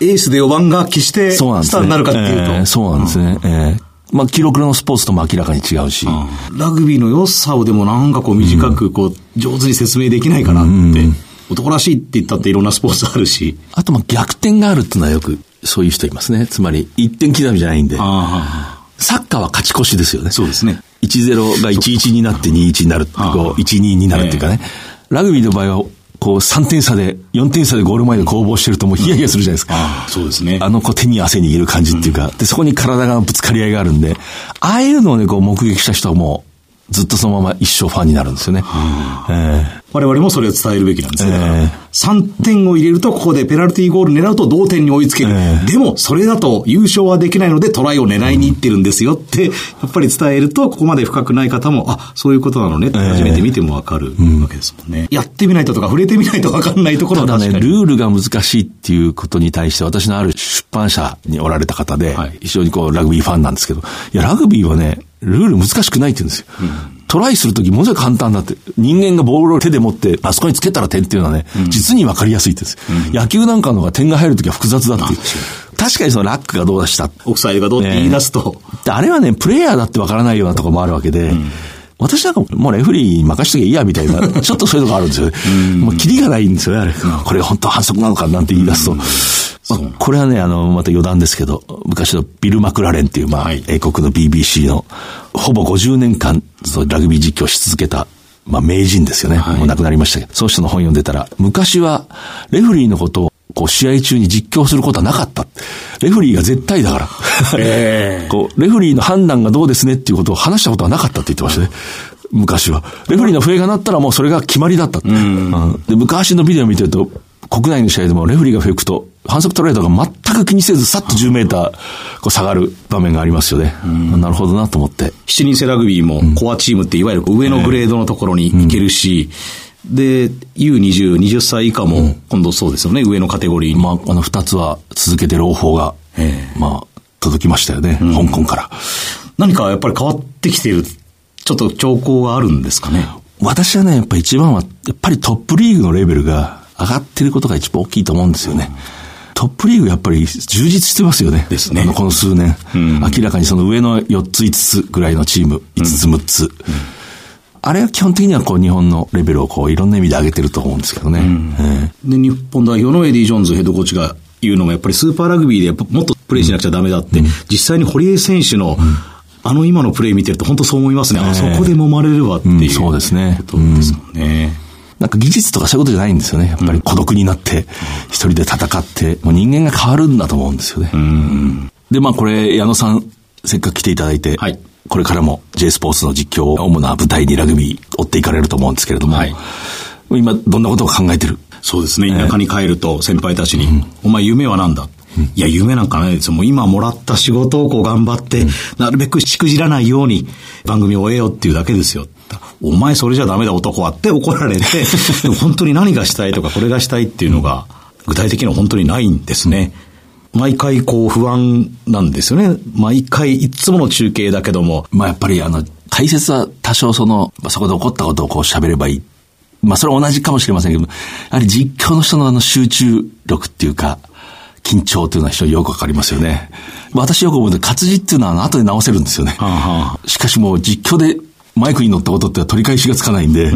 エースで4番が決してスターになるかっていうと。そうなんですね。えー、えーまあ、記録のスポーツとも明らかに違うし。ラグビーの良さをでもなんかこう短くこう、上手に説明できないかなって。うん男らしいって言ったっていろんなスポーツあるし。あと、ま、逆転があるっていうのはよく、そういう人いますね。つまり、一点刻みじゃないんで。サッカーは勝ち越しですよね。そうですね。1-0が1-1になって2-1になる。こう、1-2になるっていうかね。ラグビーの場合は、こう、3点差で、4点差でゴール前で攻防してるともうヒヤヒヤするじゃないですか。あそうですね。あの、こう、手に汗握る感じっていうか、で、そこに体がぶつかり合いがあるんで、ああいうのをね、こう、目撃した人はもう、ずっとそのまま一生ファンになるんですよね。えー、我々もそれを伝えるべきなんですね。えー、3点を入れると、ここでペナルティーゴール狙うと同点に追いつける。えー、でも、それだと優勝はできないのでトライを狙いに行ってるんですよって、やっぱり伝えると、ここまで深くない方も、あ、そういうことなのねって初めて見てもわかるわけですもんね。やってみないととか、触れてみないとわかんないところはただね、ルールが難しいっていうことに対して、私のある出版社におられた方で、はい、非常にこう、ラグビーファンなんですけど、いや、ラグビーはね、ルール難しくないって言うんですよ。うんトライするときものすごい簡単だって。人間がボールを手で持って、あそこにつけたら点っていうのはね、うん、実にわかりやすいです、うん、野球なんかの方が点が入るときは複雑だっていう。確かにそのラックがどうだした？オフサイドがどうって言い出すと。ね、あれはね、プレイヤーだってわからないようなところもあるわけで、うん私なんかもうレフリーに任しとけいいやみたいな、ちょっとそういうとこあるんですよね。もうキリがないんですよね、あれ。これ本当反則なのかなんて言い出すと。まあ、これはね、あの、また余談ですけど、昔のビル・マクラレンっていう、まあ、はい、英国の BBC の、ほぼ50年間、そのラグビー実況し続けた、まあ、名人ですよね。はい、もう亡くなりましたけど、そういう人の本読んでたら、昔は、レフリーのことを、こう、試合中に実況することはなかった。レフリーが絶対だから。えー、こう、レフリーの判断がどうですねっていうことを話したことはなかったって言ってましたね。昔は。レフリーの笛が鳴ったらもうそれが決まりだった。うん、で昔のビデオ見てると、国内の試合でもレフェリーが吹くと、反則トレードが全く気にせず、さっと10メーターこう下がる場面がありますよね。なるほどなと思って。7人制ラグビーもコアチームっていわゆる上のグレードのところに行けるし、で、U20、20歳以下も今度そうですよね、上のカテゴリーに。まあ、あの二つは続けて朗報が、まあ、届きましたよね。香港から。何かやっぱり変わってきている、ちょっと兆候があるんですかね？私はね、やっぱ一番は、やっぱりトップリーグのレベルが上がってることが一番大きいと思うんですよね。トップリーグやっぱり充実してますよね。ですねこの数年。明らかにその上の4つ5つぐらいのチーム、5つ6つ。あれは基本的にはこう日本のレベルをこういろんな意味で上げてると思うんですけどね。ええで、日本代表のエディ・ジョーンズヘッドコーチが言うのが、やっぱりスーパーラグビーでやっぱもっとプレーしなくちゃダメだって、実際に堀江選手の、あの今のプレー見てると本当そう思いますね。あそこで揉まれればっていう、うんそうですねことですもんね。なんか技術とかそういうことじゃないんですよね。やっぱり孤独になって、一人で戦って、もう人間が変わるんだと思うんですよね。で、まあこれ、矢野さん、せっかく来ていただいて、はい。これからも J スポーツの実況を主な舞台にラグビー追っていかれると思うんですけれども、はい。今どんなことを考えてる？そうですね。田舎に帰ると先輩たちに、お前夢は何だ？いや、夢なんかないですよ。もう今もらった仕事をこう頑張って、なるべくしくじらないように番組を終えようっていうだけですよ。お前それじゃダメだ男はって怒られて、でも本当に何がしたいとかこれがしたいっていうのが具体的には本当にないんですね。毎回こう不安なんですよね。毎回いつもの中継だけども、まあやっぱりあの、解説は多少その、まあそこで起こったことをこう喋ればいい。まあそれは同じかもしれませんけども、やはり実況の人のあの集中力っていうか、緊張というのは非常によくわかりますよね。私よく思うのは活字っていうのは後で直せるんですよね。はあはしかしもう実況でマイクに乗ったことって取り返しがつかないんで、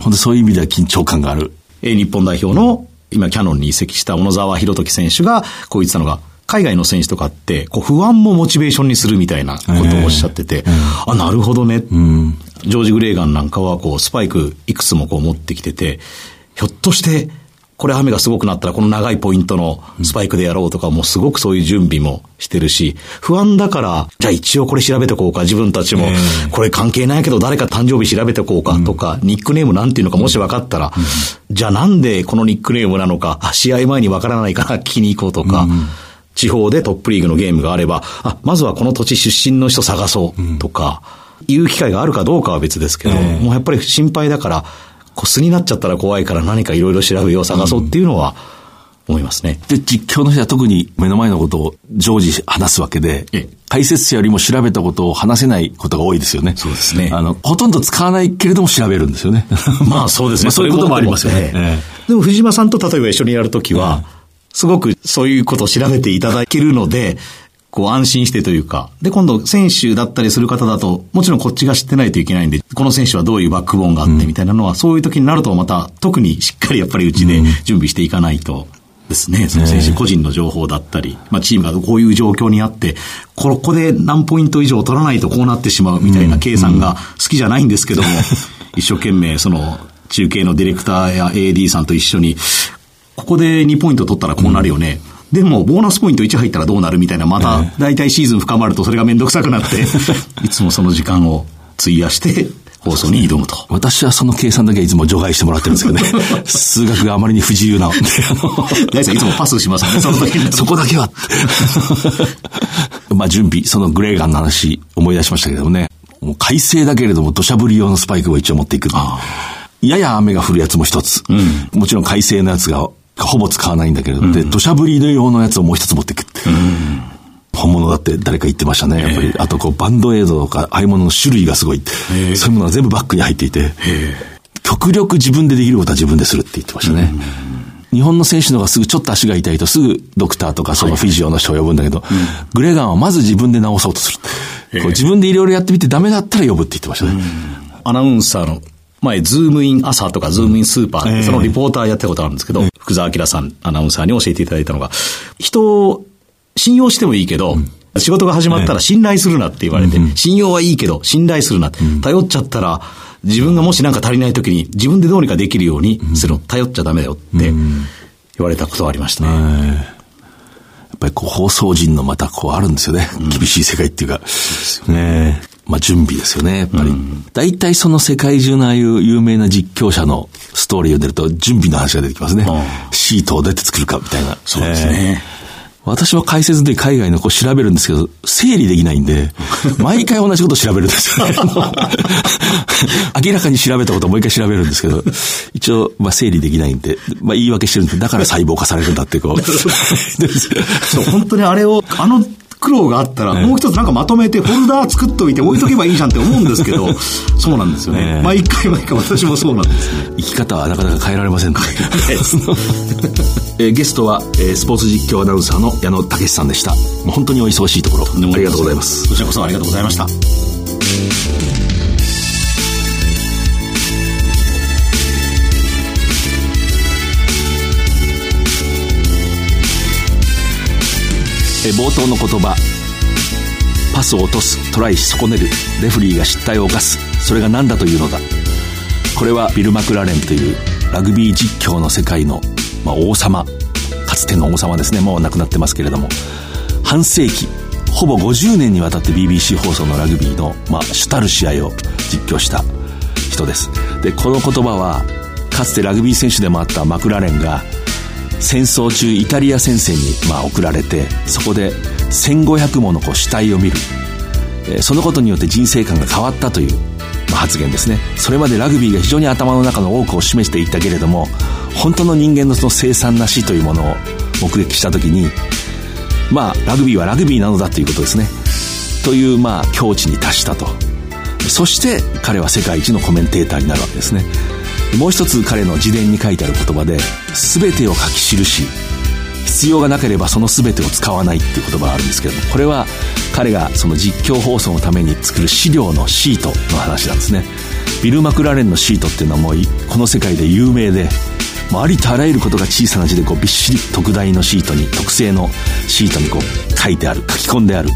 本当そういう意味では緊張感がある。えー日本代表の、今キャノンに移籍した小野沢博時選手が、こう言ってたのが、海外の選手とかって、こう不安もモチベーションにするみたいなことをおっしゃってて、あ、なるほどね。ジョージ・グレーガンなんかは、こう、スパイクいくつもこう持ってきてて、ひょっとして、これ雨がすごくなったらこの長いポイントのスパイクでやろうとか、もうすごくそういう準備もしてるし、不安だから、じゃあ一応これ調べてこうか、自分たちも、これ関係ないけど誰か誕生日調べてこうかとか、ニックネームなんていうのかもし分かったら、じゃあなんでこのニックネームなのか、あ試合前に分からないから 聞きに行こうとか、地方でトップリーグのゲームがあれば、あ、まずはこの土地出身の人探そうとか、いう機会があるかどうかは別ですけど、もうやっぱり心配だから、こう素になっちゃったら怖いから何かいろいろ調べよう、探そうっていうのは思いますね。で、実況の人は特に目の前のことを常時話すわけでええ、解説者よりも調べたことを話せないことが多いですよね。そうですねあの、ほとんど使わないけれども調べるんですよね。まあそうですね。まあそういうこともありますよね。ええでも藤島さんと例えば一緒にやるときは、すごくそういうことを調べていただけるので、こう安心してというか、で今度選手だったりする方だと、もちろんこっちが知ってないといけないんで、この選手はどういうバックボーンがあってみたいなのは、そういう時になるとまた特にしっかりやっぱりうちで準備していかないと。ですね。その選手個人の情報だったり、まあチームがこういう状況にあって、ここで何ポイント以上取らないとこうなってしまうみたいな計算が好きじゃないんですけども、一生懸命その中継のディレクターや AD さんと一緒に、ここで2ポイント取ったらこうなるよね。でも、ボーナスポイント1入ったらどうなるみたいな、また、大体シーズン深まるとそれがめんどくさくなって、いつもその時間を費やして、放送に挑むと。私はその計算だけはいつも除外してもらってるんですけどね。数学があまりに不自由な 大さんいつもパスしますよね、その時に。そこだけは。まあ準備、そのグレーガンの話思い出しましたけどもね。もう快晴だけれども土砂降り用のスパイクを一応持っていく。やや雨が降るやつも一つ。もちろん快晴のやつがほぼ使わないんだけれども、で、土砂降り用のやつをもう一つ持っていくって。本物だって誰か言ってましたね。やっぱり、あとこうバンドエイドとか、ああいうものの種類がすごい。そういうものが全部バッグに入っていて、極力自分でできることは自分でするって言ってましたね。日本の選手の方がすぐちょっと足が痛いとすぐドクターとかそのフィジオの人を呼ぶんだけど、グレーガンはまず自分で治そうとする。こう自分でいろいろやってみてダメだったら呼ぶって言ってましたね。アナウンサーの前、ズームイン朝とかズームインスーパーって、そのリポーターやったことあるんですけど、福澤朗さん、アナウンサーに教えていただいたのが、人を信用してもいいけど、仕事が始まったら信頼するなって言われて、信用はいいけど信頼するなって、頼っちゃったら、自分がもし何か足りない時に自分でどうにかできるようにするの、頼っちゃダメだよって言われたことがありましたね。やっぱりこう放送人のまたこうあるんですよね。厳しい世界っていうか。ねえまあ、準備ですよね、やっぱり。大体その世界中のああいう有名な実況者のストーリーを出ると、準備の話が出てきますね。シートをどうやって作るかみたいな。そうですね。えー私は解説で海外のこう調べるんですけど、整理できないんで、毎回同じこと調べるんですよね。明らかに調べたことをもう一回調べるんですけど、一応、まあ整理できないんで、まあ言い訳してるんで、だから細胞化されるんだってこう。そう、本当にあれを、あの苦労があったら、もう一つなんかまとめてフォルダー作っておいて置いとけばいいじゃんって思うんですけど、そうなんですよね。毎回毎回私もそうなんですね。生き方はなかなか変えられませんね。えゲストは、えー、スポーツ実況アナウンサーの矢野武さんでした。本当にお忙しいところ、ありがとうございます。こちらこそありがとうございました。え冒頭の言葉。パスを落とすトライし損ねる。レフリーが失態を犯す。それが何だというのだ。これはビル・マクラレンというラグビー実況の世界の、まあ、王様。かつての王様ですね。もう亡くなってますけれども。半世紀ほぼ50年にわたって BBC 放送のラグビーの、まあ、主たる試合を実況した人です。でこの言葉はかつてラグビー選手でもあったマクラレンが戦争中イタリア戦線にまあ送られてそこで1500ものこう死体を見る、え、そのことによって人生観が変わったという、まあ、発言ですね。それまでラグビーが非常に頭の中の多くを示していたけれども本当の人間のその凄惨な死というものを目撃した時にまあラグビーはラグビーなのだということですね。というまあ境地に達したと。そして彼は世界一のコメンテーターになるわけですね。もう一つ彼の自伝に書いてある言葉で全てを書き記し必要がなければその全てを使わないっていう言葉があるんですけどもこれは彼がその実況放送のために作る資料のシートの話なんですね。ビル・マクラレンのシートっていうのはもうこの世界で有名でありとあらゆることが小さな字でこうびっしり特大のシートに特製のシートにこう書いてある書き込んである。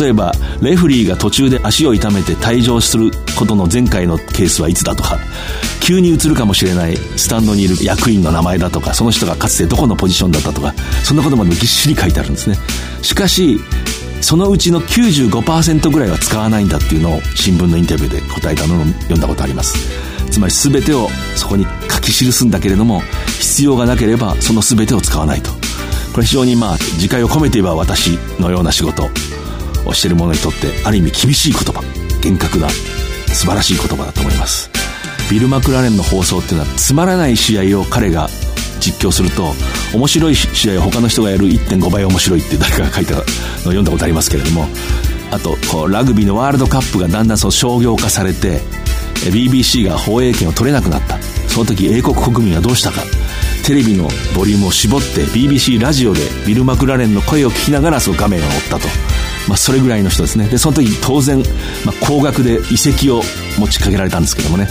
例えばレフリーが途中で足を痛めて退場することの前回のケースはいつだとか。急に移るかもしれないスタンドにいる役員の名前だとかその人がかつてどこのポジションだったとかそんなことまでぎっしり書いてあるんですね。しかしそのうちの95%ぐらいは使わないんだっていうのを新聞のインタビューで答えたのを読んだことあります。つまり全てをそこに書き記すんだけれども必要がなければその全てを使わないと。これ非常にまあ自戒を込めて言えば私のような仕事をしている者にとってある意味厳しい言葉。厳格な素晴らしい言葉だと思います。ビル・マクラーレンの放送っていうのはつまらない試合を彼が実況すると面白い試合を他の人がやる1.5倍面白いって誰かが書いたのを読んだことありますけれどもあとこうラグビーのワールドカップがだんだんそう商業化されて BBC が放映権を取れなくなった。その時英国国民はどうしたか。テレビのボリュームを絞って BBC ラジオでビル・マクラレンの声を聞きながらその画面を追ったと。まあ、それぐらいの人ですね。でその時当然、まあ、高額で遺跡を持ちかけられたんですけどもね。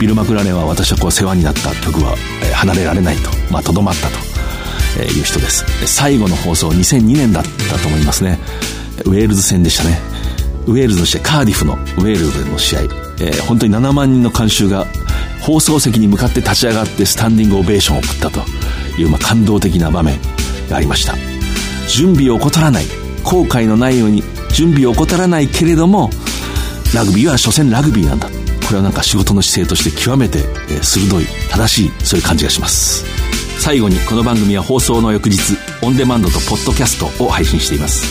ビル・マクラレンは私はこう世話になった曲は、離れられないと。とどまったと、いう人です。最後の放送2002年だったと思いますね。ウェールズ戦でしたね。ウェールズの試合カーディフのウェールズの試合、えー、本当に7万人の観衆が放送席に向かって立ち上がってスタンディングオベーションを送ったという、まあ、感動的な場面がありました。準備を怠らない後悔のないように準備を怠らないけれどもラグビーは所詮ラグビーなんだ。これはなんか仕事の姿勢として極めてえ鋭い正しいそういう感じがします。最後にこの番組は放送の翌日オンデマンドとポッドキャストを配信しています。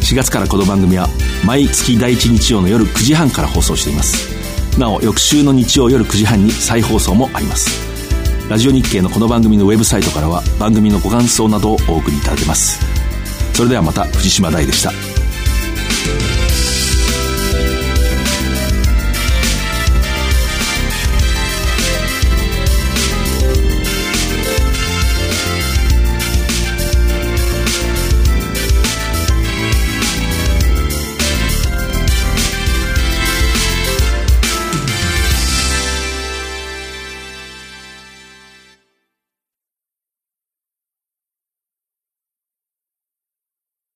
4月からこの番組は毎月第1日曜の夜9時半から放送しています。なお翌週の日曜夜9時半に再放送もあります。ラジオ日経のこの番組のウェブサイトからは番組のご感想などをお送りいただけます。それではまた藤島大でした。